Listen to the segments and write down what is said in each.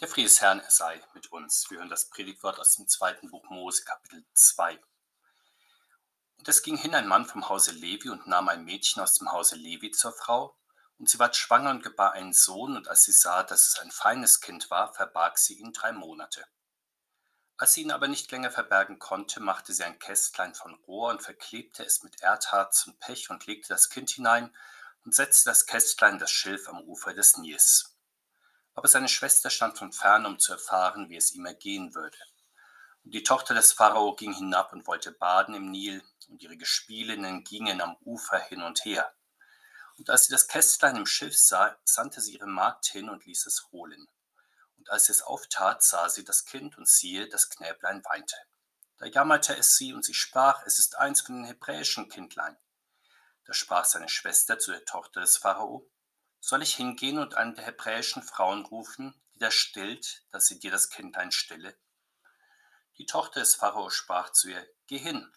Der Friede des Herrn sei mit uns. Wir hören das Predigtwort aus dem zweiten Buch Mose, Kapitel 2. Und es ging hin ein Mann vom Hause Levi und nahm ein Mädchen aus dem Hause Levi zur Frau. Und sie ward schwanger und gebar einen Sohn, und als sie sah, dass es ein feines Kind war, verbarg sie ihn drei Monate. Als sie ihn aber nicht länger verbergen konnte, machte sie ein Kästlein von Rohr und verklebte es mit Erdharz und Pech und legte das Kind hinein und setzte das Kästlein das Schilf am Ufer des Nils aber seine Schwester stand von fern, um zu erfahren, wie es ihm ergehen würde. Und die Tochter des Pharao ging hinab und wollte baden im Nil, und ihre Gespielinnen gingen am Ufer hin und her. Und als sie das Kästlein im Schiff sah, sandte sie ihre Magd hin und ließ es holen. Und als sie es auftat, sah sie das Kind, und siehe, das Knäblein weinte. Da jammerte es sie, und sie sprach, es ist eins von den hebräischen Kindlein. Da sprach seine Schwester zu der Tochter des Pharao, soll ich hingehen und einen der hebräischen Frauen rufen, die da stillt, dass sie dir das Kindlein stille? Die Tochter des Pharao sprach zu ihr, Geh hin.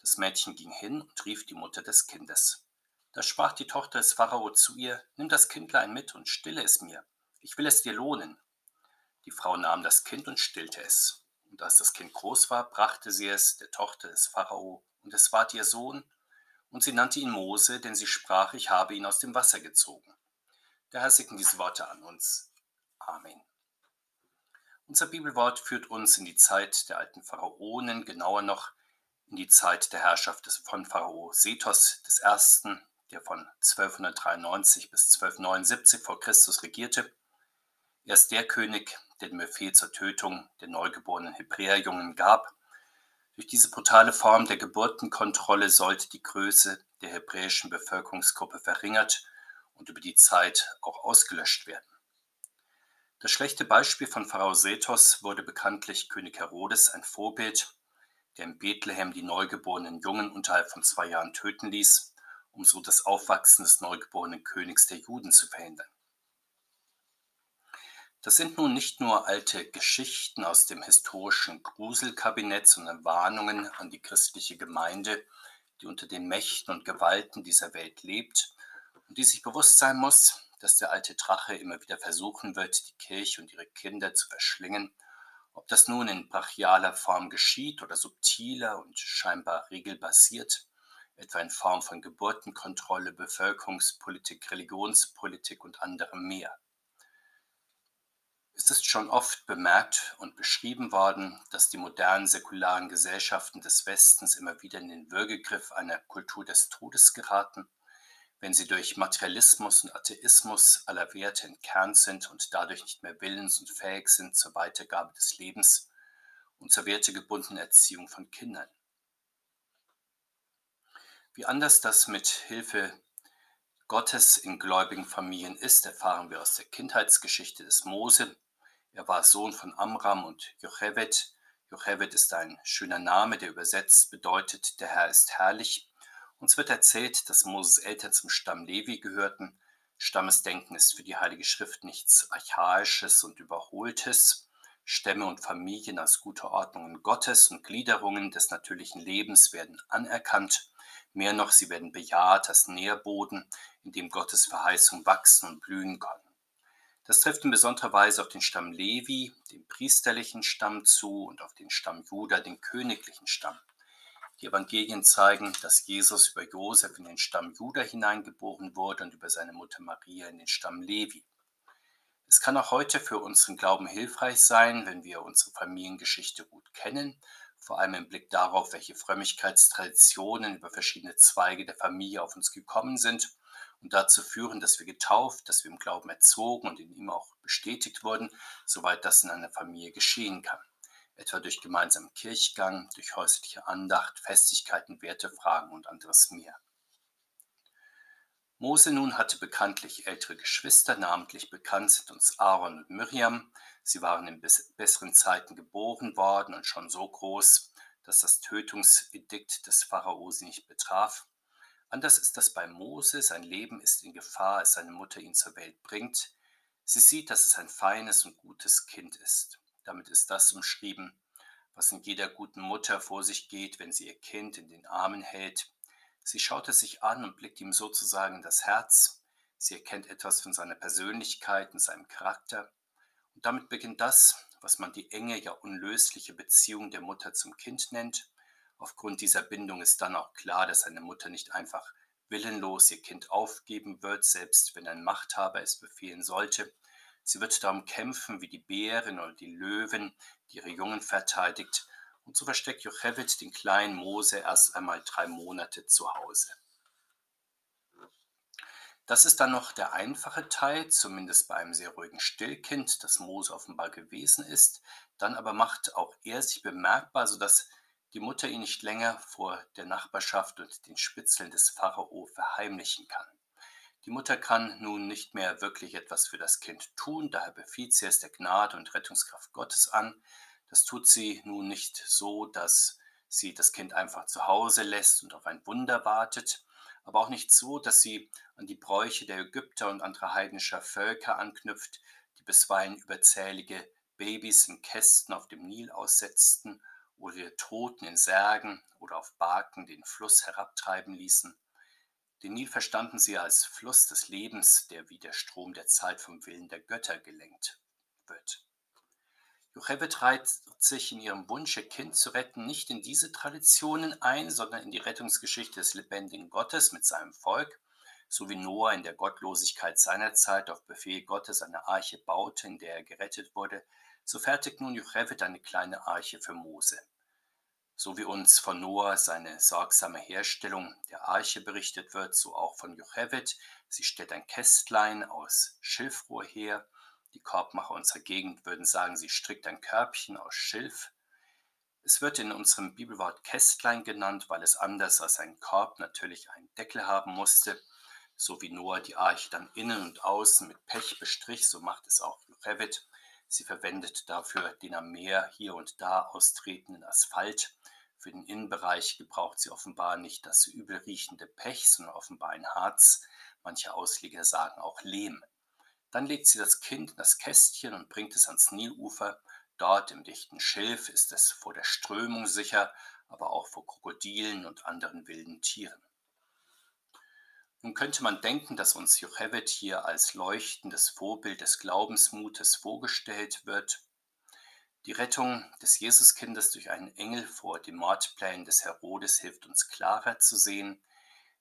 Das Mädchen ging hin und rief die Mutter des Kindes. Da sprach die Tochter des Pharao zu ihr, Nimm das Kindlein mit und stille es mir, ich will es dir lohnen. Die Frau nahm das Kind und stillte es. Und als das Kind groß war, brachte sie es der Tochter des Pharao, und es ward ihr Sohn, und sie nannte ihn Mose, denn sie sprach, ich habe ihn aus dem Wasser gezogen. Der Herr segne diese Worte an uns. Amen. Unser Bibelwort führt uns in die Zeit der alten Pharaonen, genauer noch in die Zeit der Herrschaft von Pharao Sethos I., der von 1293 bis 1279 vor Christus regierte. Er ist der König, der den Befehl zur Tötung der neugeborenen Hebräerjungen gab. Durch diese brutale Form der Geburtenkontrolle sollte die Größe der hebräischen Bevölkerungsgruppe verringert und über die Zeit auch ausgelöscht werden. Das schlechte Beispiel von Pharao Sethos wurde bekanntlich König Herodes ein Vorbild, der in Bethlehem die neugeborenen Jungen unterhalb von zwei Jahren töten ließ, um so das Aufwachsen des neugeborenen Königs der Juden zu verhindern. Das sind nun nicht nur alte Geschichten aus dem historischen Gruselkabinett, sondern Warnungen an die christliche Gemeinde, die unter den Mächten und Gewalten dieser Welt lebt und die sich bewusst sein muss, dass der alte Drache immer wieder versuchen wird, die Kirche und ihre Kinder zu verschlingen, ob das nun in brachialer Form geschieht oder subtiler und scheinbar regelbasiert, etwa in Form von Geburtenkontrolle, Bevölkerungspolitik, Religionspolitik und anderem mehr. Es ist schon oft bemerkt und beschrieben worden, dass die modernen säkularen Gesellschaften des Westens immer wieder in den Würgegriff einer Kultur des Todes geraten wenn sie durch Materialismus und Atheismus aller Werte entkernt sind und dadurch nicht mehr willens und fähig sind zur Weitergabe des Lebens und zur wertegebundenen Erziehung von Kindern. Wie anders das mit Hilfe Gottes in gläubigen Familien ist, erfahren wir aus der Kindheitsgeschichte des Mose. Er war Sohn von Amram und Jochebed. Jochebed ist ein schöner Name, der übersetzt bedeutet, der Herr ist herrlich. Uns wird erzählt, dass Moses Eltern zum Stamm Levi gehörten. Stammesdenken ist für die Heilige Schrift nichts Archaisches und Überholtes. Stämme und Familien als gute Ordnungen Gottes und Gliederungen des natürlichen Lebens werden anerkannt. Mehr noch, sie werden bejaht als Nährboden, in dem Gottes Verheißung wachsen und blühen können. Das trifft in besonderer Weise auf den Stamm Levi, den priesterlichen Stamm zu, und auf den Stamm Juda, den königlichen Stamm. Die Evangelien zeigen, dass Jesus über Josef in den Stamm Juda hineingeboren wurde und über seine Mutter Maria in den Stamm Levi. Es kann auch heute für unseren Glauben hilfreich sein, wenn wir unsere Familiengeschichte gut kennen, vor allem im Blick darauf, welche Frömmigkeitstraditionen über verschiedene Zweige der Familie auf uns gekommen sind und dazu führen, dass wir getauft, dass wir im Glauben erzogen und in ihm auch bestätigt wurden, soweit das in einer Familie geschehen kann etwa durch gemeinsamen Kirchgang, durch häusliche Andacht, Festigkeiten, Wertefragen und anderes mehr. Mose nun hatte bekanntlich ältere Geschwister, namentlich bekannt sind uns Aaron und Miriam. Sie waren in besseren Zeiten geboren worden und schon so groß, dass das Tötungsedikt des Pharao sie nicht betraf. Anders ist das bei Mose, sein Leben ist in Gefahr, als seine Mutter ihn zur Welt bringt. Sie sieht, dass es ein feines und gutes Kind ist. Damit ist das umschrieben, was in jeder guten Mutter vor sich geht, wenn sie ihr Kind in den Armen hält. Sie schaut es sich an und blickt ihm sozusagen in das Herz. Sie erkennt etwas von seiner Persönlichkeit und seinem Charakter. Und damit beginnt das, was man die enge, ja unlösliche Beziehung der Mutter zum Kind nennt. Aufgrund dieser Bindung ist dann auch klar, dass eine Mutter nicht einfach willenlos ihr Kind aufgeben wird, selbst wenn ein Machthaber es befehlen sollte. Sie wird darum kämpfen wie die Bären oder die Löwen, die ihre Jungen verteidigt. Und so versteckt Jochebed den kleinen Mose erst einmal drei Monate zu Hause. Das ist dann noch der einfache Teil, zumindest bei einem sehr ruhigen Stillkind, das Mose offenbar gewesen ist. Dann aber macht auch er sich bemerkbar, sodass die Mutter ihn nicht länger vor der Nachbarschaft und den Spitzeln des Pharao verheimlichen kann. Die Mutter kann nun nicht mehr wirklich etwas für das Kind tun, daher befiehlt sie es der Gnade und Rettungskraft Gottes an. Das tut sie nun nicht so, dass sie das Kind einfach zu Hause lässt und auf ein Wunder wartet, aber auch nicht so, dass sie an die Bräuche der Ägypter und anderer heidnischer Völker anknüpft, die bisweilen überzählige Babys in Kästen auf dem Nil aussetzten oder ihre Toten in Särgen oder auf Barken den Fluss herabtreiben ließen. Den Nil verstanden sie als Fluss des Lebens, der wie der Strom der Zeit vom Willen der Götter gelenkt wird. Jochebed reiht sich in ihrem Wunsch, ihr Kind zu retten, nicht in diese Traditionen ein, sondern in die Rettungsgeschichte des lebendigen Gottes mit seinem Volk, so wie Noah in der Gottlosigkeit seiner Zeit auf Befehl Gottes eine Arche baute, in der er gerettet wurde, so fertigt nun Jochebed eine kleine Arche für Mose. So wie uns von Noah seine sorgsame Herstellung der Arche berichtet wird, so auch von Jochebed. Sie stellt ein Kästlein aus Schilfrohr her, die Korbmacher unserer Gegend würden sagen, sie strickt ein Körbchen aus Schilf. Es wird in unserem Bibelwort Kästlein genannt, weil es anders als ein Korb natürlich einen Deckel haben musste. So wie Noah die Arche dann innen und außen mit Pech bestrich, so macht es auch Revit. Sie verwendet dafür den am Meer hier und da austretenden Asphalt. Für den Innenbereich gebraucht sie offenbar nicht das übelriechende Pech, sondern offenbar ein Harz. Manche Ausleger sagen auch Lehm. Dann legt sie das Kind in das Kästchen und bringt es ans Nilufer. Dort im dichten Schilf ist es vor der Strömung sicher, aber auch vor Krokodilen und anderen wilden Tieren. Nun könnte man denken, dass uns Jochebed hier als leuchtendes Vorbild des Glaubensmutes vorgestellt wird. Die Rettung des Jesuskindes durch einen Engel vor den Mordplänen des Herodes hilft uns klarer zu sehen,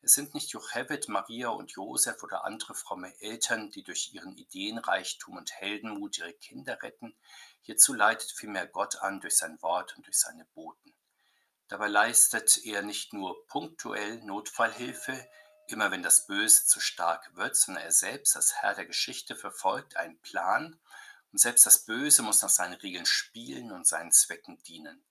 es sind nicht Jochebed, Maria und Josef oder andere fromme Eltern, die durch ihren Ideenreichtum und Heldenmut ihre Kinder retten. Hierzu leitet vielmehr Gott an durch sein Wort und durch seine Boten. Dabei leistet er nicht nur punktuell Notfallhilfe, immer wenn das Böse zu stark wird, sondern er selbst als Herr der Geschichte verfolgt einen Plan und selbst das Böse muss nach seinen Regeln spielen und seinen Zwecken dienen.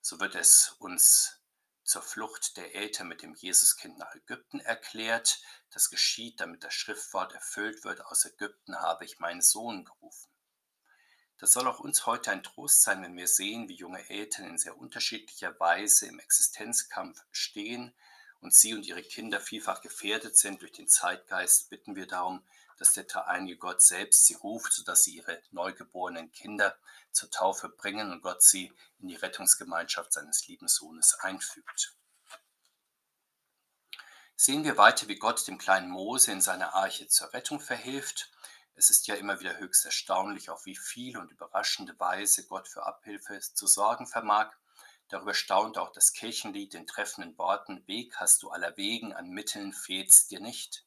So wird es uns zur Flucht der Eltern mit dem Jesuskind nach Ägypten erklärt. Das geschieht, damit das Schriftwort erfüllt wird. Aus Ägypten habe ich meinen Sohn gerufen. Das soll auch uns heute ein Trost sein, wenn wir sehen, wie junge Eltern in sehr unterschiedlicher Weise im Existenzkampf stehen und sie und ihre Kinder vielfach gefährdet sind durch den Zeitgeist, bitten wir darum, dass der dreieinige Gott selbst sie ruft, sodass sie ihre neugeborenen Kinder zur Taufe bringen und Gott sie in die Rettungsgemeinschaft seines lieben Sohnes einfügt. Sehen wir weiter, wie Gott dem kleinen Mose in seiner Arche zur Rettung verhilft. Es ist ja immer wieder höchst erstaunlich, auf wie viel und überraschende Weise Gott für Abhilfe zu sorgen vermag. Darüber staunt auch das Kirchenlied in treffenden Worten, Weg hast du aller Wegen, an Mitteln fehlt's dir nicht.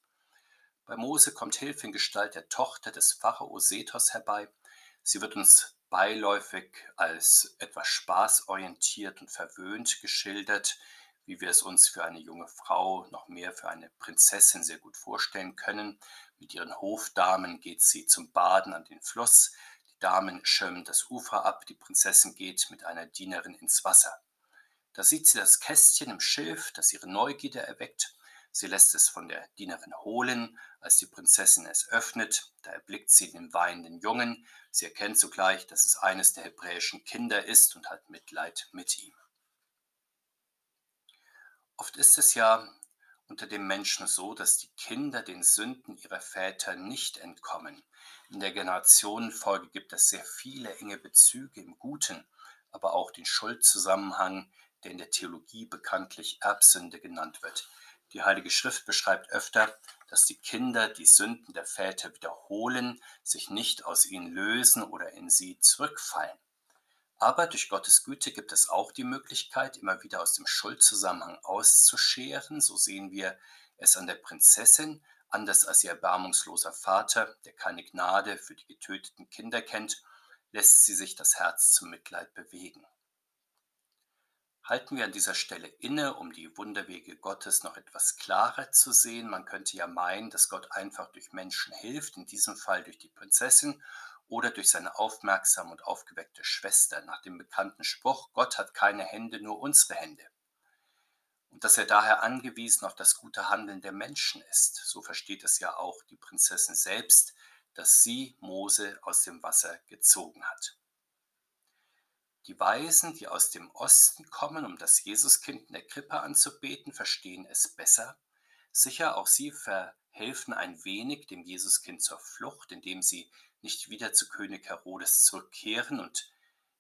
Bei Mose kommt Hilfe in Gestalt der Tochter des Pharao Sethos herbei. Sie wird uns beiläufig als etwas spaßorientiert und verwöhnt geschildert, wie wir es uns für eine junge Frau, noch mehr für eine Prinzessin sehr gut vorstellen können. Mit ihren Hofdamen geht sie zum Baden an den Fluss. Die Damen schirmen das Ufer ab, die Prinzessin geht mit einer Dienerin ins Wasser. Da sieht sie das Kästchen im Schilf, das ihre Neugierde erweckt Sie lässt es von der Dienerin holen. Als die Prinzessin es öffnet, da erblickt sie den weinenden Jungen. Sie erkennt sogleich, dass es eines der hebräischen Kinder ist und hat Mitleid mit ihm. Oft ist es ja unter dem Menschen so, dass die Kinder den Sünden ihrer Väter nicht entkommen. In der Generationenfolge gibt es sehr viele enge Bezüge im Guten, aber auch den Schuldzusammenhang, der in der Theologie bekanntlich Erbsünde genannt wird. Die Heilige Schrift beschreibt öfter, dass die Kinder die Sünden der Väter wiederholen, sich nicht aus ihnen lösen oder in sie zurückfallen. Aber durch Gottes Güte gibt es auch die Möglichkeit, immer wieder aus dem Schuldzusammenhang auszuscheren. So sehen wir es an der Prinzessin, anders als ihr erbarmungsloser Vater, der keine Gnade für die getöteten Kinder kennt, lässt sie sich das Herz zum Mitleid bewegen. Halten wir an dieser Stelle inne, um die Wunderwege Gottes noch etwas klarer zu sehen. Man könnte ja meinen, dass Gott einfach durch Menschen hilft, in diesem Fall durch die Prinzessin oder durch seine aufmerksame und aufgeweckte Schwester nach dem bekannten Spruch, Gott hat keine Hände, nur unsere Hände. Und dass er daher angewiesen auf das gute Handeln der Menschen ist. So versteht es ja auch die Prinzessin selbst, dass sie Mose aus dem Wasser gezogen hat. Die Weisen, die aus dem Osten kommen, um das Jesuskind in der Krippe anzubeten, verstehen es besser. Sicher, auch sie verhelfen ein wenig dem Jesuskind zur Flucht, indem sie nicht wieder zu König Herodes zurückkehren und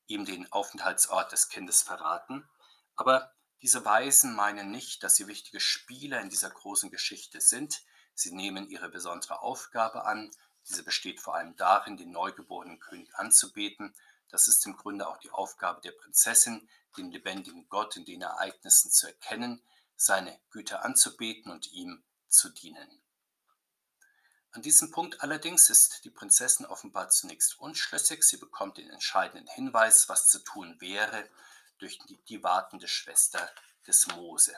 ihm den Aufenthaltsort des Kindes verraten. Aber diese Weisen meinen nicht, dass sie wichtige Spieler in dieser großen Geschichte sind. Sie nehmen ihre besondere Aufgabe an. Diese besteht vor allem darin, den neugeborenen König anzubeten. Das ist im Grunde auch die Aufgabe der Prinzessin, den lebendigen Gott in den Ereignissen zu erkennen, seine Güter anzubeten und ihm zu dienen. An diesem Punkt allerdings ist die Prinzessin offenbar zunächst unschlüssig. Sie bekommt den entscheidenden Hinweis, was zu tun wäre, durch die, die wartende Schwester des Mose.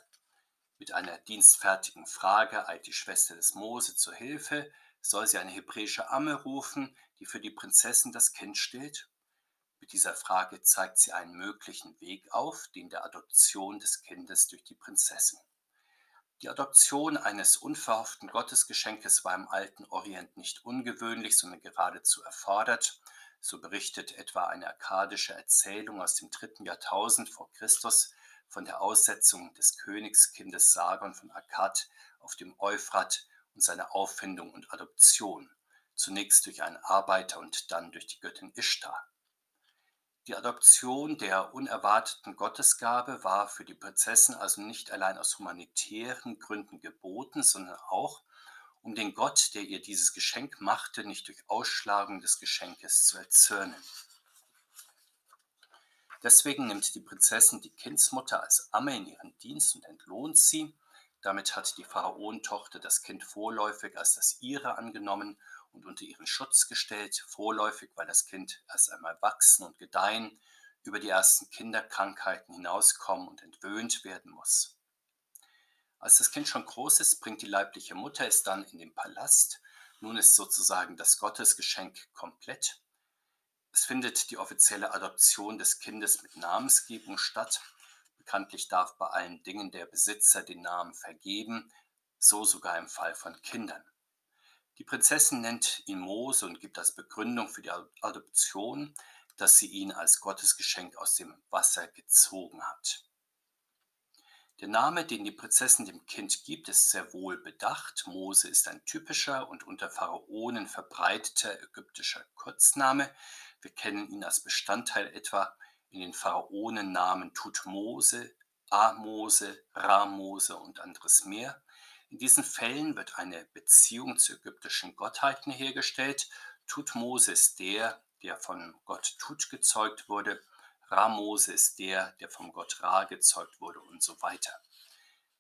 Mit einer dienstfertigen Frage eilt die Schwester des Mose zur Hilfe. Soll sie eine hebräische Amme rufen, die für die Prinzessin das Kind stillt? Mit dieser Frage zeigt sie einen möglichen Weg auf, den der Adoption des Kindes durch die Prinzessin. Die Adoption eines unverhofften Gottesgeschenkes war im alten Orient nicht ungewöhnlich, sondern geradezu erfordert. So berichtet etwa eine akkadische Erzählung aus dem dritten Jahrtausend vor Christus von der Aussetzung des Königskindes Sargon von Akkad auf dem Euphrat und seiner Auffindung und Adoption, zunächst durch einen Arbeiter und dann durch die Göttin Ishtar. Die Adoption der unerwarteten Gottesgabe war für die Prinzessin also nicht allein aus humanitären Gründen geboten, sondern auch, um den Gott, der ihr dieses Geschenk machte, nicht durch Ausschlagung des Geschenkes zu erzürnen. Deswegen nimmt die Prinzessin die Kindsmutter als Amme in ihren Dienst und entlohnt sie. Damit hat die Pharaonentochter das Kind vorläufig als das ihre angenommen und unter ihren Schutz gestellt, vorläufig, weil das Kind erst einmal wachsen und gedeihen, über die ersten Kinderkrankheiten hinauskommen und entwöhnt werden muss. Als das Kind schon groß ist, bringt die leibliche Mutter es dann in den Palast. Nun ist sozusagen das Gottesgeschenk komplett. Es findet die offizielle Adoption des Kindes mit Namensgebung statt. Bekanntlich darf bei allen Dingen der Besitzer den Namen vergeben, so sogar im Fall von Kindern. Die Prinzessin nennt ihn Mose und gibt als Begründung für die Adoption, dass sie ihn als Gottesgeschenk aus dem Wasser gezogen hat. Der Name, den die Prinzessin dem Kind gibt, ist sehr wohl bedacht. Mose ist ein typischer und unter Pharaonen verbreiteter ägyptischer Kurzname. Wir kennen ihn als Bestandteil etwa in den Pharaonennamen Tutmose, Amose, Ramose und anderes mehr. In diesen Fällen wird eine Beziehung zu ägyptischen Gottheiten hergestellt. Tutmose ist der, der von Gott Tut gezeugt wurde. Ramose ist der, der vom Gott Ra gezeugt wurde und so weiter.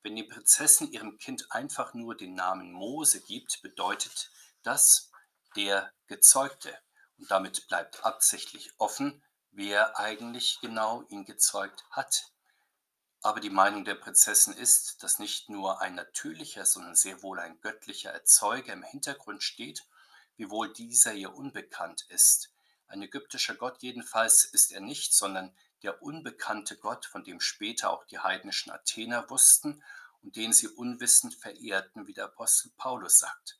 Wenn die Prinzessin ihrem Kind einfach nur den Namen Mose gibt, bedeutet das der Gezeugte. Und damit bleibt absichtlich offen, wer eigentlich genau ihn gezeugt hat. Aber die Meinung der Prinzessin ist, dass nicht nur ein natürlicher, sondern sehr wohl ein göttlicher Erzeuger im Hintergrund steht, wiewohl dieser ihr unbekannt ist. Ein ägyptischer Gott jedenfalls ist er nicht, sondern der unbekannte Gott, von dem später auch die heidnischen Athener wussten und den sie unwissend verehrten, wie der Apostel Paulus sagt.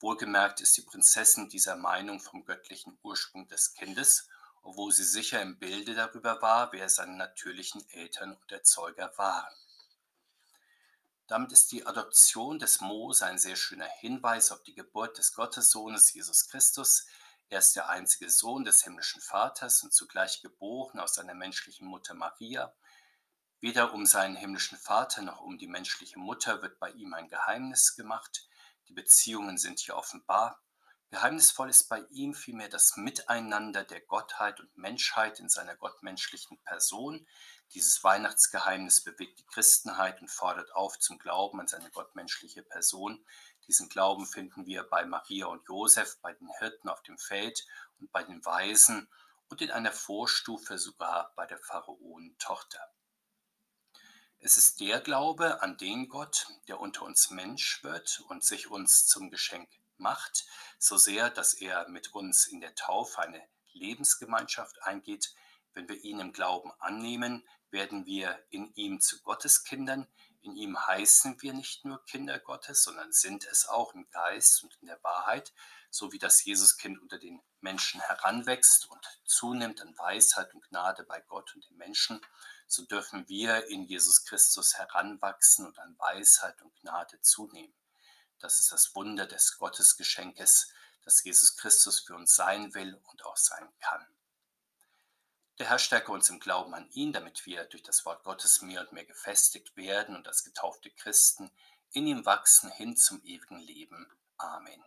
Wohlgemerkt ist die Prinzessin dieser Meinung vom göttlichen Ursprung des Kindes obwohl sie sicher im Bilde darüber war, wer seine natürlichen Eltern und Erzeuger waren. Damit ist die Adoption des Mose ein sehr schöner Hinweis auf die Geburt des Gottessohnes Jesus Christus. Er ist der einzige Sohn des himmlischen Vaters und zugleich geboren aus seiner menschlichen Mutter Maria. Weder um seinen himmlischen Vater noch um die menschliche Mutter wird bei ihm ein Geheimnis gemacht. Die Beziehungen sind hier offenbar. Geheimnisvoll ist bei ihm vielmehr das Miteinander der Gottheit und Menschheit in seiner gottmenschlichen Person. Dieses Weihnachtsgeheimnis bewegt die Christenheit und fordert auf zum Glauben an seine gottmenschliche Person. Diesen Glauben finden wir bei Maria und Josef, bei den Hirten auf dem Feld und bei den Weisen und in einer Vorstufe sogar bei der Pharaonentochter. Es ist der Glaube an den Gott, der unter uns Mensch wird und sich uns zum Geschenk macht, so sehr, dass er mit uns in der Taufe eine Lebensgemeinschaft eingeht. Wenn wir ihn im Glauben annehmen, werden wir in ihm zu Gotteskindern. In ihm heißen wir nicht nur Kinder Gottes, sondern sind es auch im Geist und in der Wahrheit, so wie das Jesuskind unter den Menschen heranwächst und zunimmt an Weisheit und Gnade bei Gott und den Menschen, so dürfen wir in Jesus Christus heranwachsen und an Weisheit und Gnade zunehmen. Das ist das Wunder des Gottesgeschenkes, das Jesus Christus für uns sein will und auch sein kann. Der Herr stärke uns im Glauben an ihn, damit wir durch das Wort Gottes mehr und mehr gefestigt werden und als getaufte Christen in ihm wachsen hin zum ewigen Leben. Amen.